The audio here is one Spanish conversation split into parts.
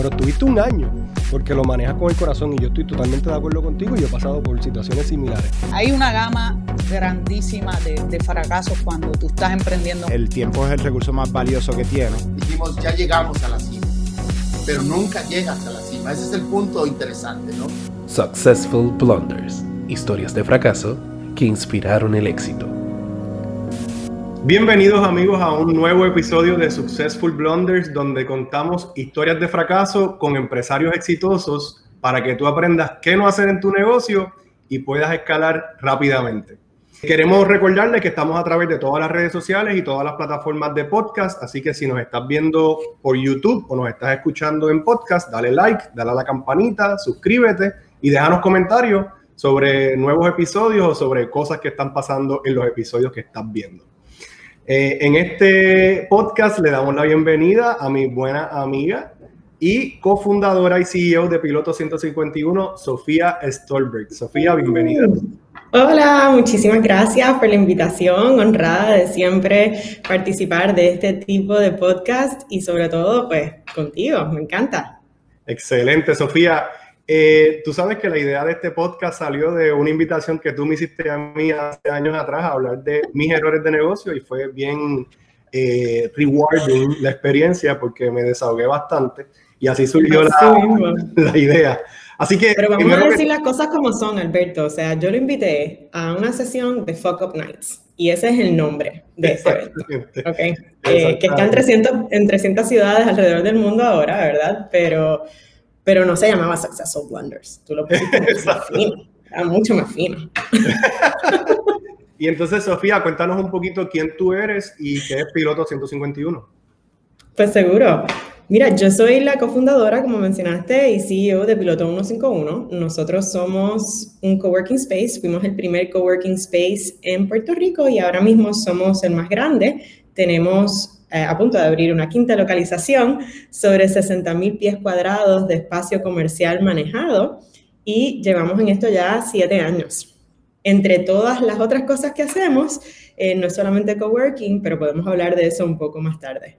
pero tuviste un año porque lo manejas con el corazón y yo estoy totalmente de acuerdo contigo y yo he pasado por situaciones similares. Hay una gama grandísima de, de fracasos cuando tú estás emprendiendo. El tiempo es el recurso más valioso que tiene. Dijimos, ya llegamos a la cima, pero nunca llegas a la cima. Ese es el punto interesante, ¿no? Successful Blunders, historias de fracaso que inspiraron el éxito. Bienvenidos amigos a un nuevo episodio de Successful Blunders donde contamos historias de fracaso con empresarios exitosos para que tú aprendas qué no hacer en tu negocio y puedas escalar rápidamente. Queremos recordarles que estamos a través de todas las redes sociales y todas las plataformas de podcast, así que si nos estás viendo por YouTube o nos estás escuchando en podcast, dale like, dale a la campanita, suscríbete y déjanos comentarios sobre nuevos episodios o sobre cosas que están pasando en los episodios que estás viendo. Eh, en este podcast le damos la bienvenida a mi buena amiga y cofundadora y CEO de Piloto 151, Sofía Stolberg. Sofía, bienvenida. Hola, muchísimas gracias por la invitación, honrada de siempre participar de este tipo de podcast y sobre todo, pues, contigo, me encanta. Excelente, Sofía. Eh, tú sabes que la idea de este podcast salió de una invitación que tú me hiciste a mí hace años atrás a hablar de mis errores de negocio y fue bien eh, rewarding la experiencia porque me desahogué bastante y así surgió la, la, idea. Así que, Pero vamos a decir las cosas como son, Alberto. O sea, yo lo invité a una sesión de Fuck Up Nights y ese es el nombre de este evento. Okay. Eh, que está en 300, en 300 ciudades alrededor del mundo ahora, ¿verdad? Pero pero no se llamaba Successful Blunders. Tú lo pusiste más fino, era mucho más fino. y entonces, Sofía, cuéntanos un poquito quién tú eres y qué es Piloto 151. Pues seguro. Mira, yo soy la cofundadora, como mencionaste, y CEO de Piloto 151. Nosotros somos un coworking space, fuimos el primer coworking space en Puerto Rico y ahora mismo somos el más grande. Tenemos eh, a punto de abrir una quinta localización sobre 60 mil pies cuadrados de espacio comercial manejado y llevamos en esto ya siete años. Entre todas las otras cosas que hacemos, eh, no es solamente coworking, pero podemos hablar de eso un poco más tarde.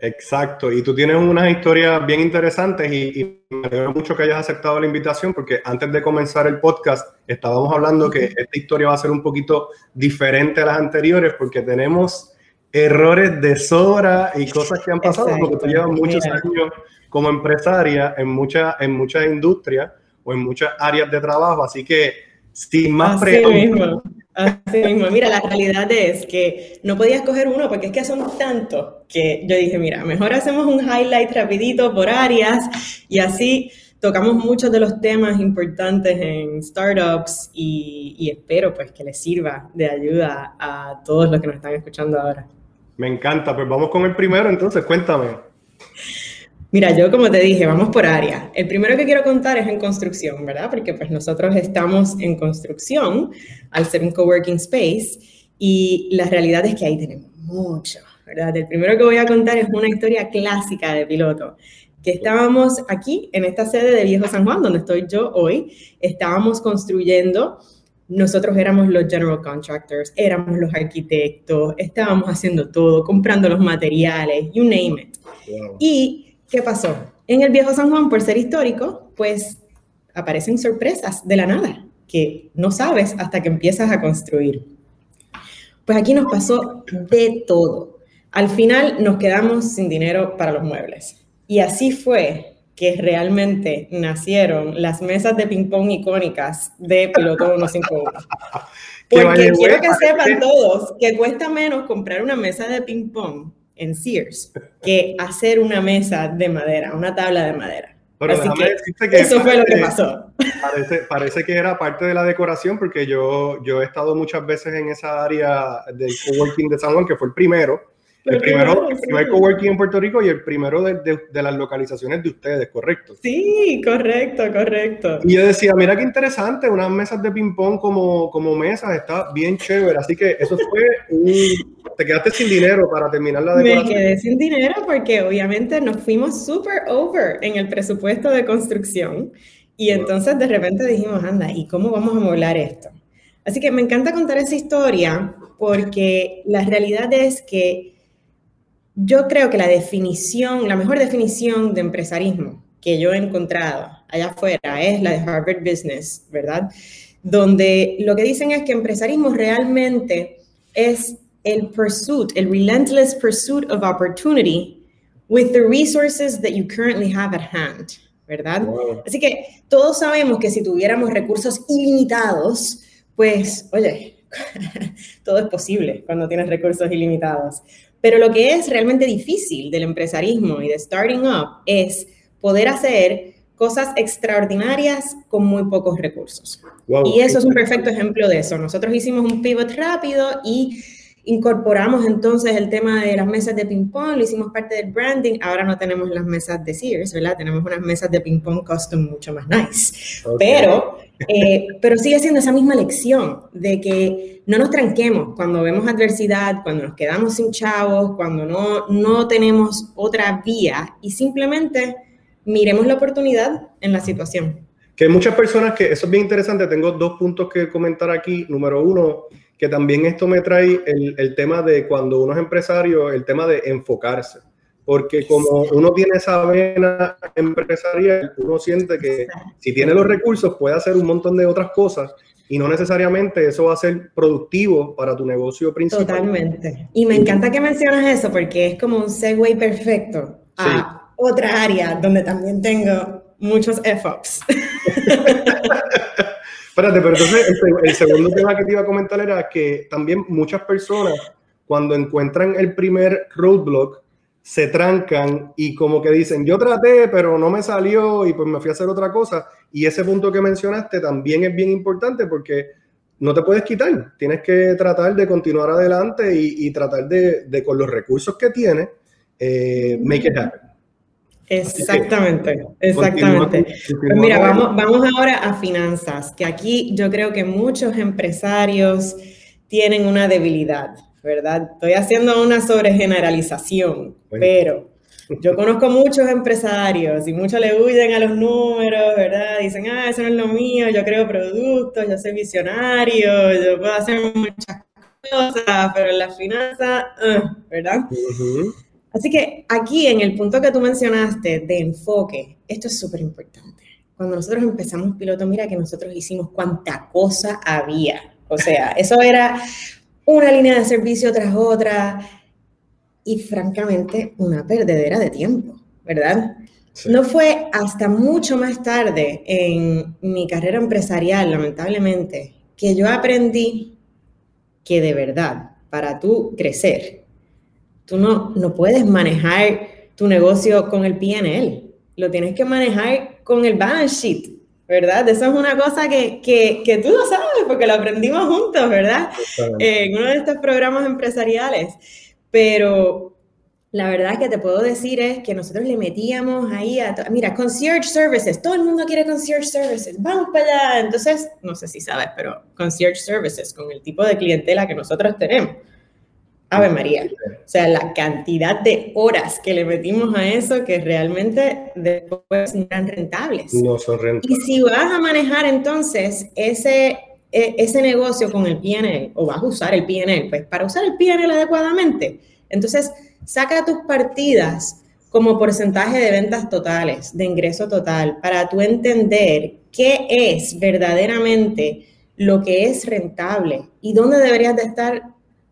Exacto, y tú tienes unas historias bien interesantes y, y, me alegro mucho que hayas aceptado la invitación porque antes de comenzar el podcast estábamos hablando que esta historia va a ser un poquito diferente a las anteriores porque tenemos errores de Sora y cosas que han pasado, porque tú llevas muchos años como empresaria en, muchas en muchas industrias o en muchas áreas de trabajo, así que sin más preguntas. Así mismo, mira, la realidad es que no podía escoger uno porque es que son tantos que yo dije, mira, mejor hacemos un highlight rapidito por áreas y así tocamos muchos de los temas importantes en startups y, y espero pues que les sirva de ayuda a todos los que nos están escuchando ahora. Me encanta, pues vamos con el primero, entonces cuéntame. Mira, yo como te dije, vamos por área. El primero que quiero contar es en construcción, ¿verdad? Porque pues nosotros estamos en construcción al ser un coworking space y la realidad es que ahí tenemos mucho, ¿verdad? El primero que voy a contar es una historia clásica de piloto que estábamos aquí en esta sede de Viejo San Juan, donde estoy yo hoy, estábamos construyendo nosotros éramos los general contractors, éramos los arquitectos, estábamos haciendo todo, comprando los materiales, you name it. ¿Y qué pasó? En el viejo San Juan, por ser histórico, pues aparecen sorpresas de la nada, que no sabes hasta que empiezas a construir. Pues aquí nos pasó de todo. Al final nos quedamos sin dinero para los muebles. Y así fue que realmente nacieron las mesas de ping-pong icónicas de Piloto 151. Porque quiero que sepan todos que cuesta menos comprar una mesa de ping-pong en Sears que hacer una mesa de madera, una tabla de madera. Pero Así que, que eso fue lo que pasó. Parece, parece, que era parte de la decoración porque yo, yo he estado muchas veces en esa área del coworking de San Juan, que fue el primero el primero, el primer coworking en Puerto Rico y el primero de, de, de, las localizaciones de ustedes, ¿correcto? Sí, correcto, correcto. Y yo decía, mira qué interesante, unas mesas de ping-pong como, como mesas, está bien chévere. Así que eso fue un... Te quedaste sin dinero para terminar la decoración. Me quedé sin dinero porque obviamente nos fuimos super over en el presupuesto de construcción. Y entonces de repente dijimos, anda, ¿y cómo vamos a molar esto? Así que me encanta contar esa historia porque la realidad es que yo creo que la definición, la mejor definición de empresarismo que yo he encontrado allá afuera es la de Harvard Business, ¿verdad? Donde lo que dicen es que empresarismo realmente es el pursuit, el relentless pursuit of opportunity with the resources that you currently have at hand, ¿verdad? Así que todos sabemos que si tuviéramos recursos ilimitados, pues, oye, todo es posible cuando tienes recursos ilimitados. Pero lo que es realmente difícil del empresarismo y de starting up es poder hacer cosas extraordinarias con muy pocos recursos. y eso es un perfecto ejemplo de eso. Nosotros hicimos un pivot rápido y incorporamos entonces el tema de las mesas de ping-pong, lo hicimos parte del branding. Ahora no tenemos las mesas de Sears, ¿verdad? Tenemos unas mesas de ping-pong custom mucho más nice. Pero, eh, pero sigue siendo esa misma lección de que no nos tranquemos cuando vemos adversidad, cuando nos quedamos sin chavos, cuando no, no tenemos otra vía y simplemente miremos la oportunidad en la situación. Que hay muchas personas que, eso es bien interesante, tengo dos puntos que comentar aquí. Número uno, que también esto me trae el, el tema de cuando uno es empresario, el tema de enfocarse. Porque como uno tiene esa vena empresarial, uno siente que si tiene los recursos puede hacer un montón de otras cosas y no necesariamente eso va a ser productivo para tu negocio principal. Totalmente. Y me encanta que mencionas eso porque es como un segue perfecto a otra área donde también tengo muchos F-Ups. Espérate, pero entonces el, segundo tema que te iba a comentar era que también muchas personas cuando encuentran el primer roadblock se trancan y como que dicen, yo traté, pero no me salió y pues me fui a hacer otra cosa. Y ese punto que mencionaste también es bien importante porque no te puedes quitar. Tienes que tratar de continuar adelante y, tratar de, con los recursos que tienes, eh, make it happen. Exactamente, exactamente. Pues mira, vamos, vamos ahora a finanzas, que aquí yo creo que muchos empresarios tienen una debilidad, ¿verdad? Estoy haciendo una sobregeneralización, pero yo conozco muchos empresarios y muchos le huyen a los números, ¿verdad? Dicen, ah, eso no es lo mío, yo creo productos, yo soy visionario, yo puedo hacer muchas cosas, pero en la finanzas, uh, ¿verdad? Así que aquí en el punto que tú mencionaste de enfoque, esto es súper importante. Cuando nosotros empezamos piloto, mira que nosotros hicimos cuánta cosa había. O sea, eso era una línea de servicio tras otra y francamente una perdedera de tiempo, ¿verdad? No fue hasta mucho más tarde en mi carrera empresarial, lamentablemente, que yo aprendí que de verdad, para tú crecer, Tú no, no puedes manejar tu negocio con el PNL, lo tienes que manejar con el balance sheet, ¿verdad? Eso es una cosa que, que, que tú lo sabes porque lo aprendimos juntos, ¿verdad? en uno de estos programas empresariales. Pero la verdad que te puedo decir es que nosotros le metíamos ahí a, mira, concierge services, todo el mundo quiere concierge services, vamos para allá. Entonces, no sé si sabes, pero concierge services con el tipo de clientela que nosotros tenemos Ave María. O sea, la cantidad de horas que le metimos a eso que realmente después no eran rentables. No son rentables. Y si vas a manejar entonces ese, e, ese negocio con el PNL o vas a usar el PNL, pues para usar el PNL adecuadamente, entonces saca tus partidas como porcentaje de ventas totales, de ingreso total, para tú entender qué es verdaderamente lo que es rentable y dónde deberías de estar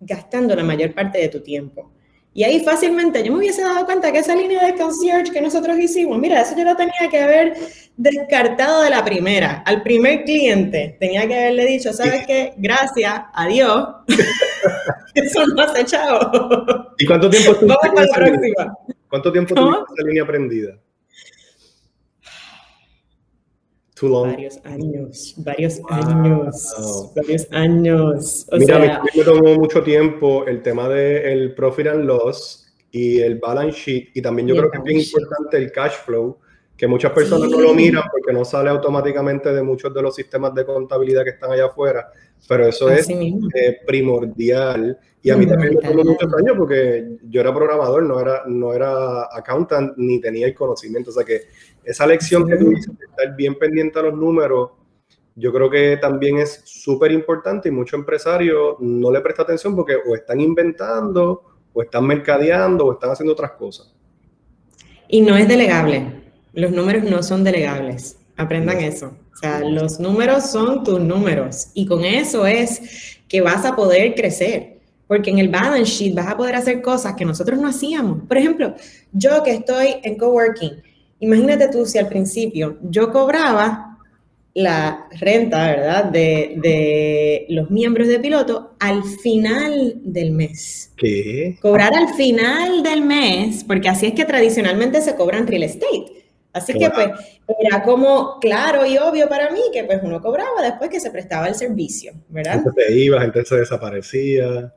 gastando la mayor parte de tu tiempo. Y ahí fácilmente yo me hubiese dado cuenta que esa línea de concierge que nosotros hicimos, mira, eso yo lo tenía que haber descartado de la primera. Al primer cliente tenía que haberle dicho, ¿sabes qué? Gracias, adiós. eso no hace chavo. ¿Y cuánto tiempo Vamos para la próxima. ¿Cuánto tiempo tuviste esa línea aprendida? Varios años, varios años, varios años. Mira, sea, me tomó mucho tiempo el tema del profit and loss y el balance sheet, y también yo creo que es bien importante el cash flow, que muchas personas no lo miran porque no sale automáticamente de muchos de los sistemas de contabilidad que están allá afuera, pero eso es eh, primordial. Y a mí también me tomó muchos años porque yo era programador, no era, no era accountant ni tenía el conocimiento. O sea que esa lección que tú dices de estar bien pendiente a los números, yo creo que también es súper importante y muchos empresarios no le prestan atención porque o están inventando, o están mercadeando, o están haciendo otras cosas. Y no es delegable. Los números no son delegables. Aprendan eso. O sea, los números son tus números y con eso es que vas a poder crecer. Porque en el balance sheet vas a poder hacer cosas que nosotros no hacíamos. Por ejemplo, yo que estoy en coworking, imagínate tú si al principio yo cobraba la renta, ¿verdad?, de, de, los miembros de piloto al final del mes. ¿Qué? Cobrar al final del mes, porque así es que tradicionalmente se cobran real estate. Así que pues era como claro y obvio para mí que pues uno cobraba después que se prestaba el servicio, ¿verdad? Gente se iba, gente se desaparecía.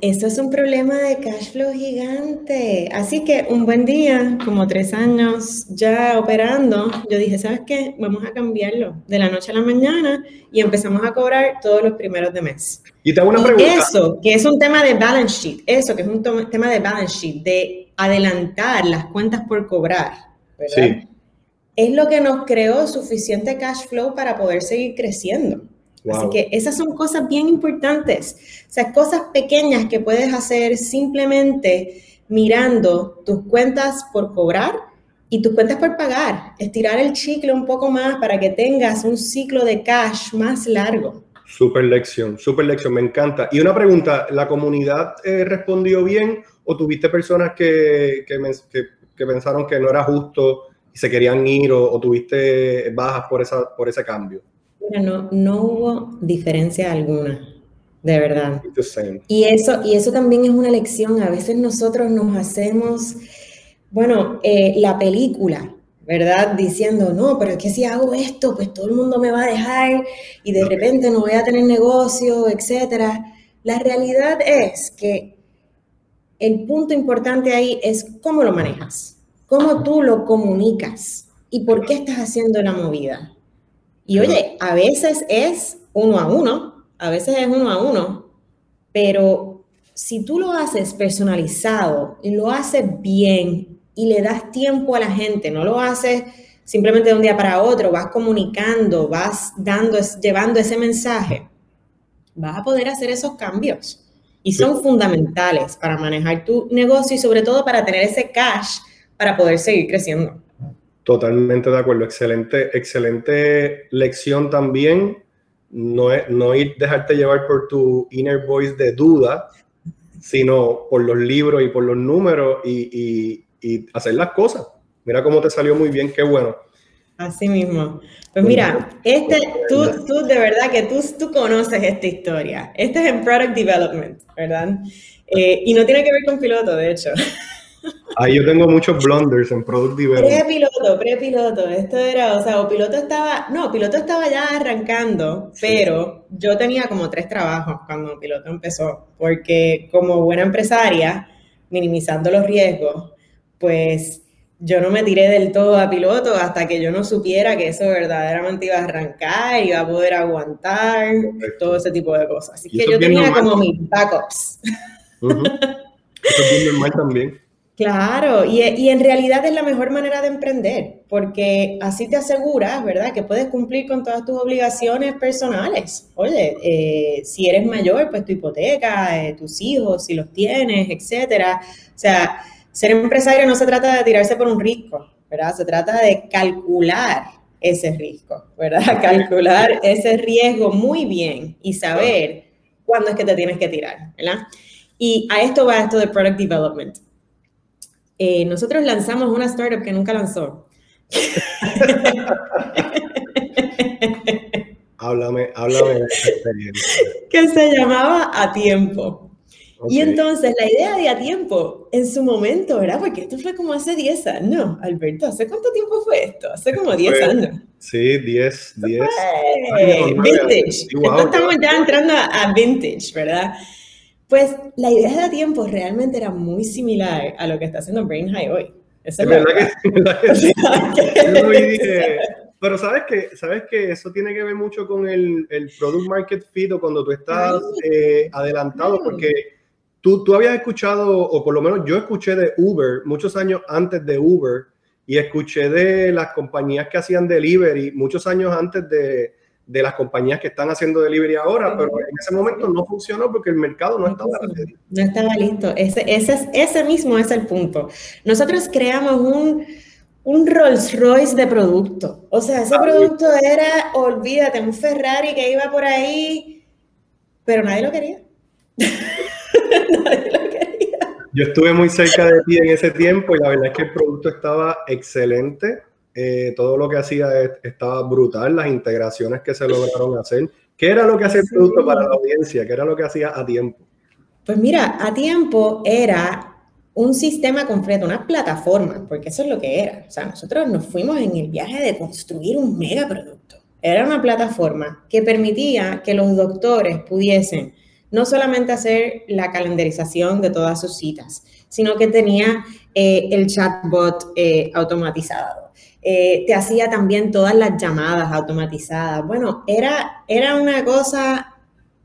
Eso es un problema de cash flow gigante. Así que un buen día, como tres años ya operando, yo dije, ¿sabes qué? Vamos a cambiarlo de la noche a la mañana y empezamos a cobrar todos los primeros de mes. Y te hago una pregunta. Eso, que es un tema de balance sheet, eso que es un tema de balance sheet, de adelantar las cuentas por cobrar, ¿verdad? Sí. Es lo que nos creó suficiente cash flow para poder seguir creciendo. Así que esas son cosas bien importantes. O sea, cosas pequeñas que puedes hacer simplemente mirando tus cuentas por cobrar y tus cuentas por pagar. Estirar el chicle un poco más para que tengas un ciclo de cash más largo. Super lección, super lección, me encanta. Y una pregunta, ¿la comunidad eh, respondió bien o tuviste personas que, que, que, pensaron que no era justo y se querían ir o, o tuviste bajas por, esa, por ese cambio? no, no hubo diferencia alguna, de verdad. Y eso, y eso también es una lección. A veces nosotros nos hacemos, bueno, eh, la película, ¿verdad? Diciendo, no, pero es que si hago esto, pues todo el mundo me va a dejar y de repente no voy a tener negocio, etcétera. La realidad es que el punto importante ahí es cómo lo manejas, cómo tú lo comunicas y por qué estás haciendo la movida. Y oye, a veces es uno a uno, a veces es uno a uno, pero si tú lo haces personalizado lo haces bien y le das tiempo a la gente, no lo haces simplemente de un día para otro, vas comunicando, vas dando, llevando ese mensaje, vas a poder hacer esos cambios. Y son fundamentales para manejar tu negocio y sobre todo para tener ese cash para poder seguir creciendo. Totalmente de acuerdo. Excelente, excelente lección también. No, no ir, dejarte llevar por tu inner voice de duda, sino por los libros y por los números y, y, hacer las cosas. Mira cómo te salió muy bien, qué bueno. Así mismo. Pues mira, este, tú, tú de verdad que tú, tú conoces esta historia. Este es en Product Development, ¿verdad? Eh, y no tiene que ver con piloto, de hecho. Ahí yo tengo muchos blunders en Product Development. Pre-piloto, pre-piloto. Esto era, o sea, o piloto estaba, no, piloto estaba ya arrancando, pero yo tenía como tres trabajos cuando piloto empezó, porque como buena empresaria, minimizando los riesgos, pues yo no me tiré del todo a piloto hasta que yo no supiera que eso verdaderamente iba a arrancar, iba a poder aguantar, todo ese tipo de cosas. Así que yo tenía como mis backups. Eso es bien normal también. Claro, y, en realidad es la mejor manera de emprender, porque así te aseguras, ¿verdad?, que puedes cumplir con todas tus obligaciones personales. Oye, eh, si eres mayor, pues tu hipoteca, eh, tus hijos, si los tienes, etcétera. O sea, ser empresario no se trata de tirarse por un riesgo, ¿verdad? Se trata de calcular ese riesgo, ¿verdad? Calcular ese riesgo muy bien y saber cuándo es que te tienes que tirar, ¿verdad? Y a esto va esto de product development. Eh, nosotros lanzamos una startup que nunca lanzó. háblame, háblame de experiencia. Que se llamaba A Tiempo. Y entonces la idea de A Tiempo, en su momento, ¿verdad? Porque esto fue como hace 10 años. No, Alberto, ¿hace cuánto tiempo fue esto? Hace como 10 años. Sí, 10, 10. Vintage. estamos ya entrando a vintage, ¿verdad? Pues la idea de tiempo realmente era muy similar a lo que está haciendo Brain High hoy. es verdad, que, sí. pero sabes que, sabes que eso tiene que ver mucho con el, el product market fit o cuando tú estás eh, adelantado, porque tú, tú habías escuchado, o por lo menos yo escuché de Uber muchos años antes de Uber, y escuché de las compañías que hacían delivery muchos años antes de, de las compañías que están haciendo delivery ahora, pero en ese momento no funcionó porque el mercado no estaba listo. No estaba listo. Ese, ese, ese mismo es el punto. Nosotros creamos un, un Rolls Royce de producto. O sea, ese producto era, olvídate, un Ferrari que iba por ahí, pero nadie lo quería. nadie lo quería. Yo estuve muy cerca de ti en ese tiempo y la verdad es que el producto estaba excelente. Eh, todo lo que hacía estaba brutal, las integraciones que se lograron hacer. ¿Qué era lo que hacía el producto para la audiencia? ¿Qué era lo que hacía a tiempo? Pues mira, a tiempo era un sistema completo, una plataforma, porque eso es lo que era. O sea, nosotros nos fuimos en el viaje de construir un megaproducto. Era una plataforma que permitía que los doctores pudiesen no solamente hacer la calendarización de todas sus citas, sino que tenía eh, el chatbot eh, automatizado. Eh, te hacía también todas las llamadas automatizadas. Bueno, era, era una cosa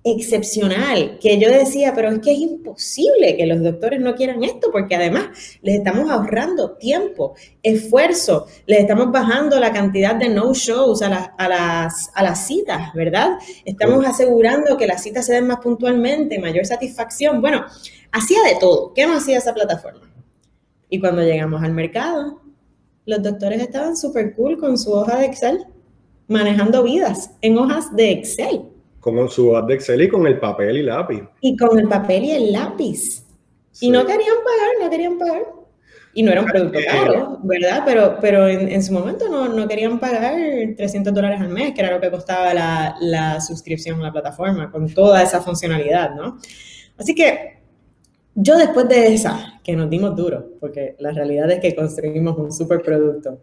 excepcional, que yo decía, pero es que es imposible que los doctores no quieran esto, porque además les estamos ahorrando tiempo, esfuerzo, les estamos bajando la cantidad de no-shows a, las, a las citas, ¿verdad? Estamos asegurando que las citas se den más puntualmente, mayor satisfacción. Bueno, hacía de todo. ¿Qué no hacía esa plataforma? Y cuando llegamos al mercado, los doctores estaban súper cool con su hoja de Excel, manejando vidas en hojas de Excel con su hoja de Excel y con el papel y lápiz. Y con el papel y el lápiz. Y no querían pagar, no querían pagar. Y no era un producto caro, ¿verdad? Pero, pero en, su momento no, no, querían pagar 300 dólares al mes, que era lo que costaba la, la suscripción a la plataforma, con toda esa funcionalidad, ¿no? Así que yo después de esa, que nos dimos duro, porque la realidad es que construimos un super producto,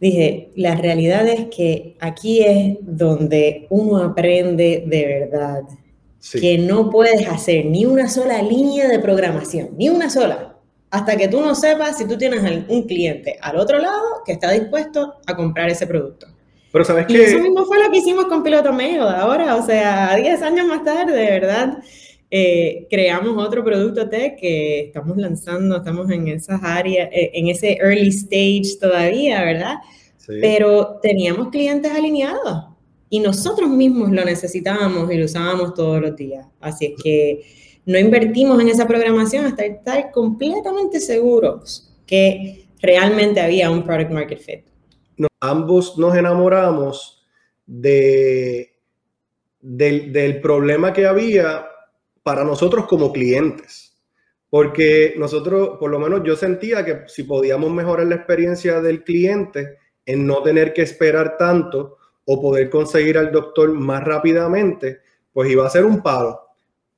dije, la realidad es que aquí es donde uno aprende de verdad. Que no puedes hacer ni una sola línea de programación, ni una sola, hasta que tú no sepas si tú tienes un cliente al otro lado que está dispuesto a comprar ese producto. Pero sabes que... Eso mismo fue lo que hicimos con Piloto Medio ahora, o sea, 10 años más tarde, de verdad. Eh, creamos otro producto tech que estamos lanzando, estamos en esas áreas, eh, en ese early stage todavía, ¿verdad? Pero teníamos clientes alineados y nosotros mismos lo necesitábamos y lo usábamos todos los días. Así es que no invertimos en esa programación hasta estar completamente seguros que realmente había un product market fit. ambos nos enamoramos de, del problema que había para nosotros como clientes. Porque nosotros, por lo menos yo sentía que si podíamos mejorar la experiencia del cliente en no tener que esperar tanto o poder conseguir al doctor más rápidamente, pues iba a ser un palo.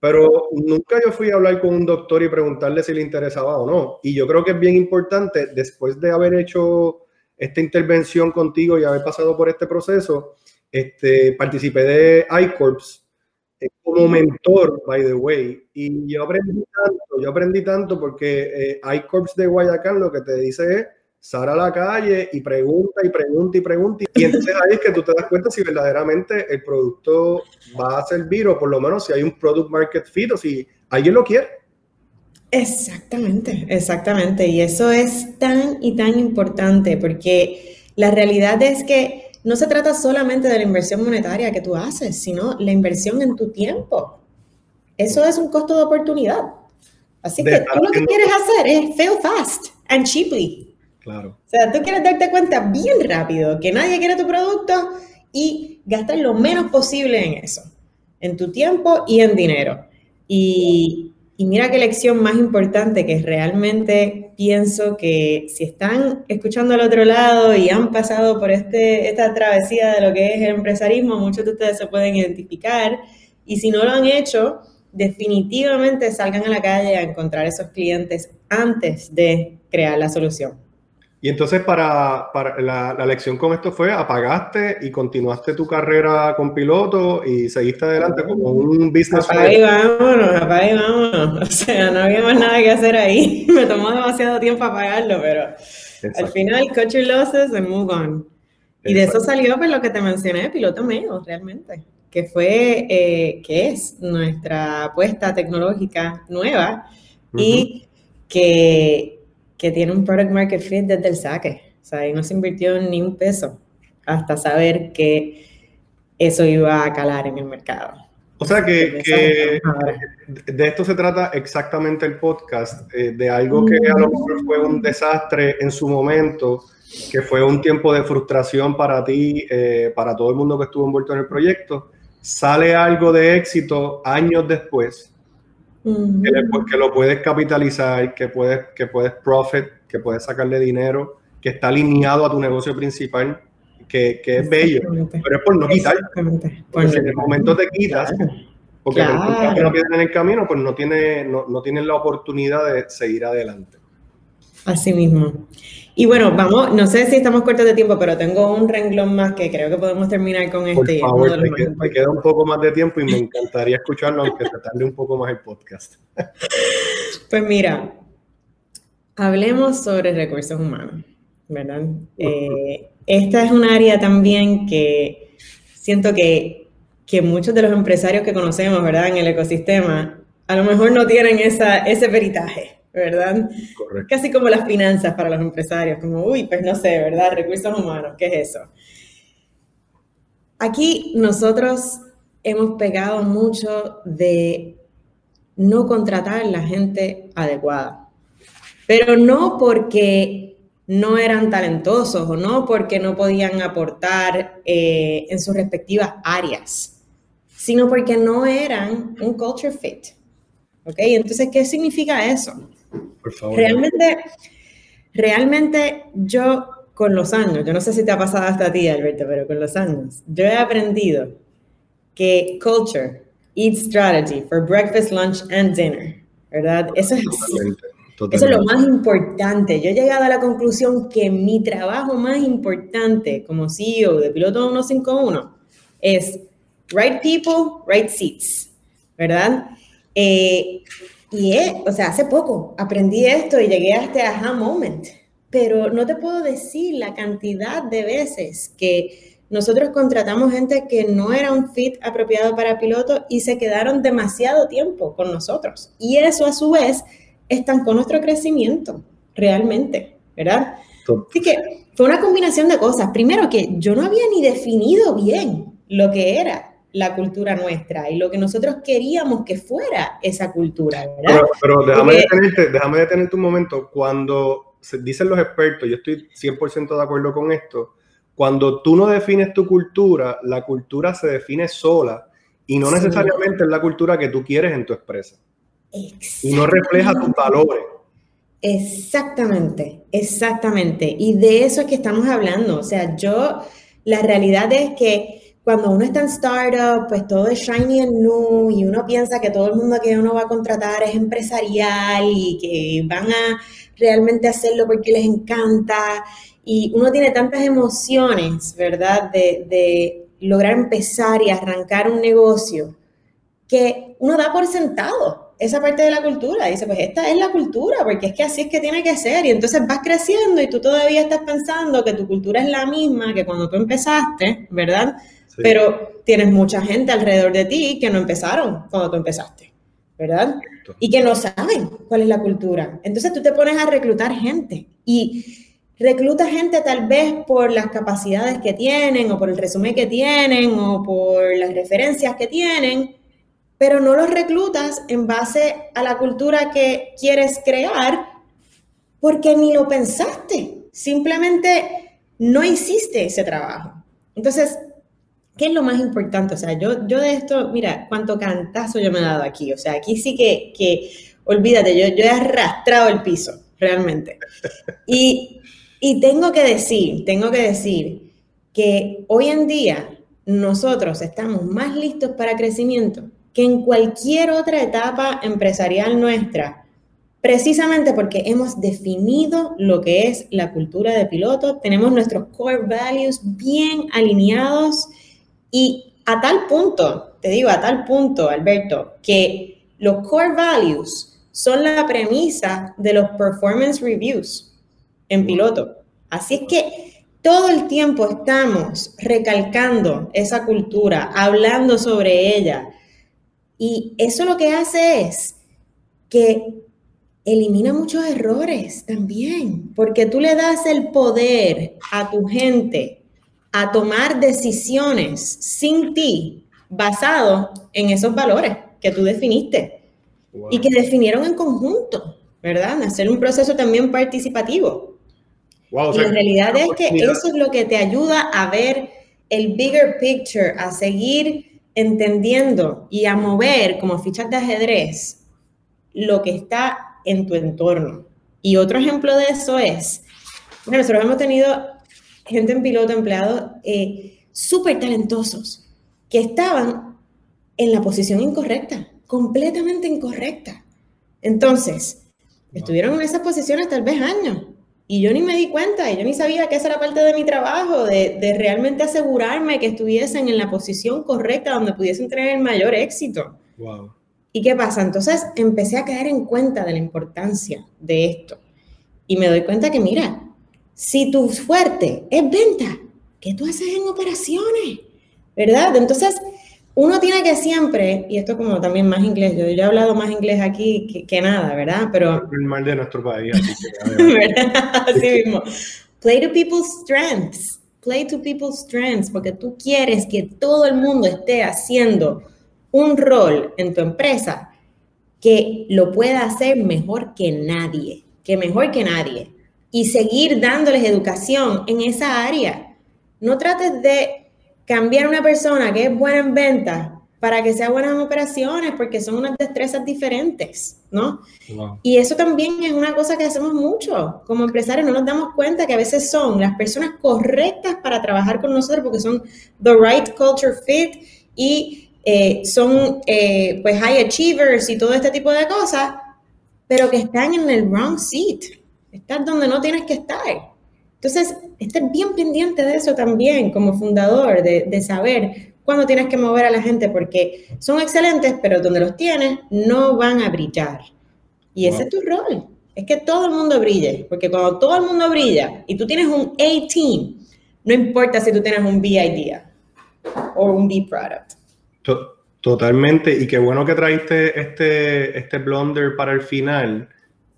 Pero nunca yo fui a hablar con un doctor y preguntarle si le interesaba o no. Y yo creo que es bien importante, después de haber hecho esta intervención contigo y haber pasado por este proceso, este, participé de iCorps como mentor, by the way, y yo aprendí tanto, yo aprendí tanto porque eh, iCorps de Guayacán lo que te dice es, sal a la calle y pregunta y pregunta y pregunta. Y entonces ahí es que tú te das cuenta si verdaderamente el producto va a servir o por lo menos si hay un product market fit o si alguien lo quiere. Exactamente, exactamente. Y eso es tan y tan importante porque la realidad es que no se trata solamente de la inversión monetaria que tú haces, sino la inversión en tu tiempo. Eso es un costo de oportunidad. Así que tú lo que quieres hacer es fail fast and cheaply. Claro. O sea, tú quieres darte cuenta bien rápido que nadie quiere tu producto y gastar lo menos posible en eso, en tu tiempo y en dinero. Y, y mira qué lección más importante que realmente pienso que si están escuchando al otro lado y han pasado por este, esta travesía de lo que es el empresarismo, muchos de ustedes se pueden identificar y si no lo han hecho, definitivamente salgan a la calle a encontrar esos clientes antes de crear la solución. Y entonces para, la, lección con esto fue, apagaste y continuaste tu carrera con piloto y seguiste adelante como un business. Apaga y vámonos, apaga y vámonos. O sea, no había más nada que hacer ahí. Me tomó demasiado tiempo apagarlo, pero al final, cut your losses and move on. Y de eso salió pues lo que te mencioné, piloto medio, realmente, que fue, eh, que es nuestra apuesta tecnológica nueva y que que tiene un product market fit desde el saque. O sea, ahí no se invirtió ni un peso hasta saber que eso iba a calar en el mercado. O sea que, que de esto se trata exactamente el podcast, eh, de algo que a lo mejor fue un desastre en su momento, que fue un tiempo de frustración para ti, eh, para todo el mundo que estuvo envuelto en el proyecto, sale algo de éxito años después, Ujú. que, le- que lo puedes capitalizar, que puedes, que puedes profit, que puedes sacarle dinero, que está alineado a tu negocio principal, que, que es bello, pero es por no quitar. Porque si en el momento te quitas, Claro. porque Claro. encuentras una piedra en el camino, pues no tiene, no, no tienes la oportunidad de seguir adelante. Así mismo. Y bueno, vamos, no sé si estamos cortos de tiempo, pero tengo un renglón más que creo que podemos terminar con Por este. y es uno favor, te, queda un poco más de tiempo y me encantaría escucharlo, aunque se tarde un poco más el podcast. Pues mira, hablemos sobre recursos humanos, ¿verdad? Eh, esta es un área también que siento que, que muchos de los empresarios que conocemos, ¿verdad? En el ecosistema, a lo mejor no tienen esa, ese peritaje, ¿verdad? Correcto. Casi como las finanzas para los empresarios, como, uy, pues no sé, ¿verdad? Recursos humanos, ¿qué es eso? Aquí nosotros hemos pegado mucho de no contratar la gente adecuada, pero no porque no eran talentosos o no porque no podían aportar eh, en sus respectivas áreas, sino porque no eran un culture fit. ¿Ok? Entonces, ¿qué significa eso? Por favor. Realmente, realmente yo con los años, yo no sé si te ha pasado hasta a ti, Alberto, pero con los años, yo he aprendido que culture, eat strategy for breakfast, lunch and dinner, ¿verdad? Eso es, Totalmente, eso es lo más importante. Yo he llegado a la conclusión que mi trabajo más importante como CEO de Piloto 151 es right people, right seats, ¿verdad? Eh, y, eh, o sea, hace poco aprendí esto y llegué a este aha moment, pero no te puedo decir la cantidad de veces que nosotros contratamos gente que no era un fit apropiado para piloto y se quedaron demasiado tiempo con nosotros. Y eso a su vez estancó nuestro crecimiento, realmente, ¿verdad? Así que fue una combinación de cosas. Primero que yo no había ni definido bien lo que era la cultura nuestra y lo que nosotros queríamos que fuera esa cultura, ¿verdad? Pero, pero déjame, Porque- detenerte, déjame detenerte un momento. Cuando se dicen los expertos, yo estoy 100% de acuerdo con esto, cuando tú no defines tu cultura, la cultura se define sola y no Sí. necesariamente es la cultura que tú quieres en tu empresa y no refleja tus valores. Exactamente, exactamente. Y de eso es que estamos hablando. O sea, yo, la realidad es que cuando uno está en startup, pues todo es shiny and new y uno piensa que todo el mundo que uno va a contratar es empresarial y que van a realmente hacerlo porque les encanta. Y uno tiene tantas emociones, ¿verdad? De, lograr empezar y arrancar un negocio que uno da por sentado esa parte de la cultura. Dice, pues esta es la cultura, porque es que así es que tiene que ser. Y entonces vas creciendo y tú todavía estás pensando que tu cultura es la misma que cuando tú empezaste, ¿verdad? Sí. Pero tienes mucha gente alrededor de ti que no empezaron cuando tú empezaste, ¿verdad? Y que no saben cuál es la cultura. Entonces tú te pones a reclutar gente y reclutas gente tal vez por las capacidades que tienen o por el resumen que tienen o por las referencias que tienen, pero no los reclutas en base a la cultura que quieres crear porque ni lo pensaste, simplemente no hiciste ese trabajo. Entonces, ¿qué es lo más importante? O sea, yo, yo de esto, mira, cuánto cantazo yo me he dado aquí. O sea, aquí sí que, que olvídate, yo, yo he arrastrado el piso, realmente. Y, y tengo que decir, tengo que decir que hoy en día nosotros estamos más listos para crecimiento que en cualquier otra etapa empresarial nuestra, precisamente porque hemos definido lo que es la cultura de piloto, tenemos nuestros core values bien alineados y a tal punto, te digo, a tal punto, Alberto, que los core values son la premisa de los performance reviews en piloto. Así es que todo el tiempo estamos recalcando esa cultura, hablando sobre ella. Y eso lo que hace es que elimina muchos errores también, porque tú le das el poder a tu gente a tomar decisiones sin ti, basado en esos valores que tú definiste y que definieron en conjunto, ¿verdad? Hacer un proceso también participativo. y la realidad es que eso es lo que te ayuda a ver el bigger picture, a seguir entendiendo y a mover como fichas de ajedrez lo que está en tu entorno. Y otro ejemplo de eso es, bueno, nosotros hemos tenido gente en piloto, empleados eh, súper talentosos, que estaban en la posición incorrecta, completamente incorrecta. Entonces, estuvieron en esas posiciones tal vez años y yo ni me di cuenta, y yo ni sabía que esa era parte de mi trabajo, de, de realmente asegurarme que estuviesen en la posición correcta donde pudiesen tener el mayor éxito. Wow. ¿Y qué pasa? Entonces empecé a caer en cuenta de la importancia de esto. Y me doy cuenta que, mira, si tu fuerte es venta, ¿qué tú haces en operaciones? ¿Verdad? Entonces, uno tiene que siempre, y esto como también más inglés, yo, he hablado más inglés aquí que, nada, ¿verdad? Pero... El mal de nuestro país. Así, ¿verdad? así mismo. Play to people's strengths. Play to people's strengths, porque tú quieres que todo el mundo esté haciendo un rol en tu empresa que lo pueda hacer mejor que nadie, que mejor que nadie. Y seguir dándoles educación en esa área. No trates de cambiar una persona que es buena en venta para que sea buena en operaciones, porque son unas destrezas diferentes, ¿no? Y eso también es una cosa que hacemos mucho. Como empresarios no nos damos cuenta que a veces son las personas correctas para trabajar con nosotros porque son the right culture fit y eh, son eh, pues high achievers y todo este tipo de cosas, pero que están en el wrong seat. Estás donde no tienes que estar. Entonces, estés bien pendiente de eso también como fundador, de, saber cuándo tienes que mover a la gente, porque son excelentes, pero donde los tienes no van a brillar. Y ese es tu rol, es que todo el mundo brille, porque cuando todo el mundo brilla y tú tienes un A-Team, no importa si tú tienes un B idea o un B product. Totalmente, y qué bueno que traíste este, este blunder para el final,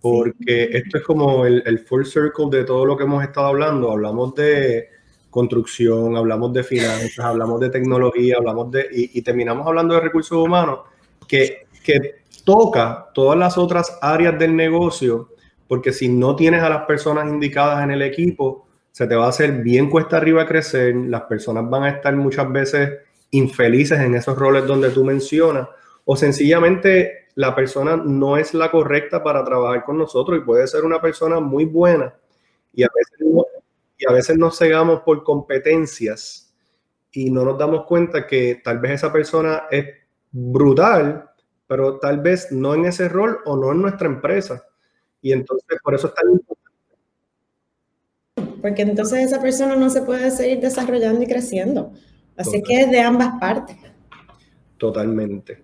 porque esto es como el, full circle de todo lo que hemos estado hablando. Hablamos de construcción, hablamos de finanzas, hablamos de tecnología, hablamos de, y, terminamos hablando de recursos humanos, que, que toca todas las otras áreas del negocio, porque si no tienes a las personas indicadas en el equipo, se te va a hacer bien cuesta arriba crecer, las personas van a estar muchas veces infelices en esos roles donde tú mencionas, o sencillamente la persona no es la correcta para trabajar con nosotros y puede ser una persona muy buena y a veces, y a veces nos cegamos por competencias y no nos damos cuenta que tal vez esa persona es brutal, pero tal vez no en ese rol o no en nuestra empresa. Y entonces por eso es tan importante. Porque entonces esa persona no se puede seguir desarrollando y creciendo. Así que es de ambas partes. Totalmente.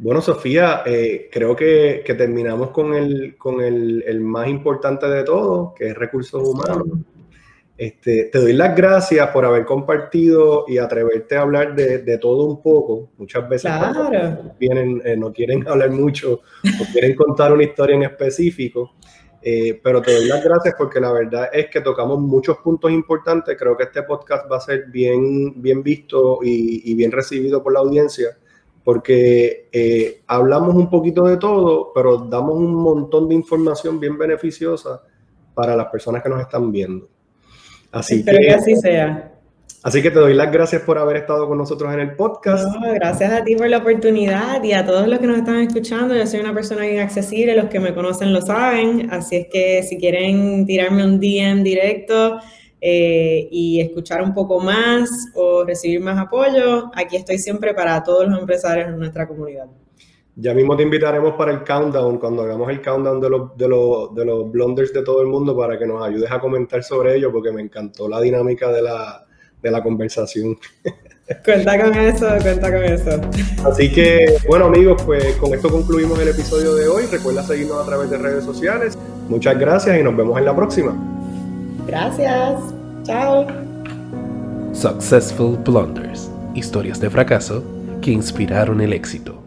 Bueno, Sofía, eh, creo que, terminamos con, el, con el, más importante de todo, que es recursos humanos. Este, te doy las gracias por haber compartido y atreverte a hablar de, todo un poco. Muchas veces vienen, eh, no quieren hablar mucho o quieren contar una historia en específico. Eh, pero te doy las gracias porque la verdad es que tocamos muchos puntos importantes. Creo que este podcast va a ser bien, bien visto y, y bien recibido por la audiencia porque eh, hablamos un poquito de todo, pero damos un montón de información bien beneficiosa para las personas que nos están viendo. Así Espero que, así sea. Así que te doy las gracias por haber estado con nosotros en el podcast. gracias a ti por la oportunidad y a todos los que nos están escuchando. Yo soy una persona bien accesible, los que me conocen lo saben, así es que si quieren tirarme un DM directo, eh, y escuchar un poco más o recibir más apoyo, aquí estoy siempre para todos los empresarios en nuestra comunidad. Ya mismo te invitaremos para el countdown, cuando hagamos el countdown de los, de los, de los blunders de todo el mundo, para que nos ayudes a comentar sobre ello, porque me encantó la dinámica de la, de la conversación. Cuenta con eso, cuenta con eso. Así que, bueno amigos, pues con esto concluimos el episodio de hoy. Recuerda seguirnos a través de redes sociales. Muchas gracias y nos vemos en la próxima. Gracias. Chao. Successful Blunders. Historias de fracaso que inspiraron el éxito.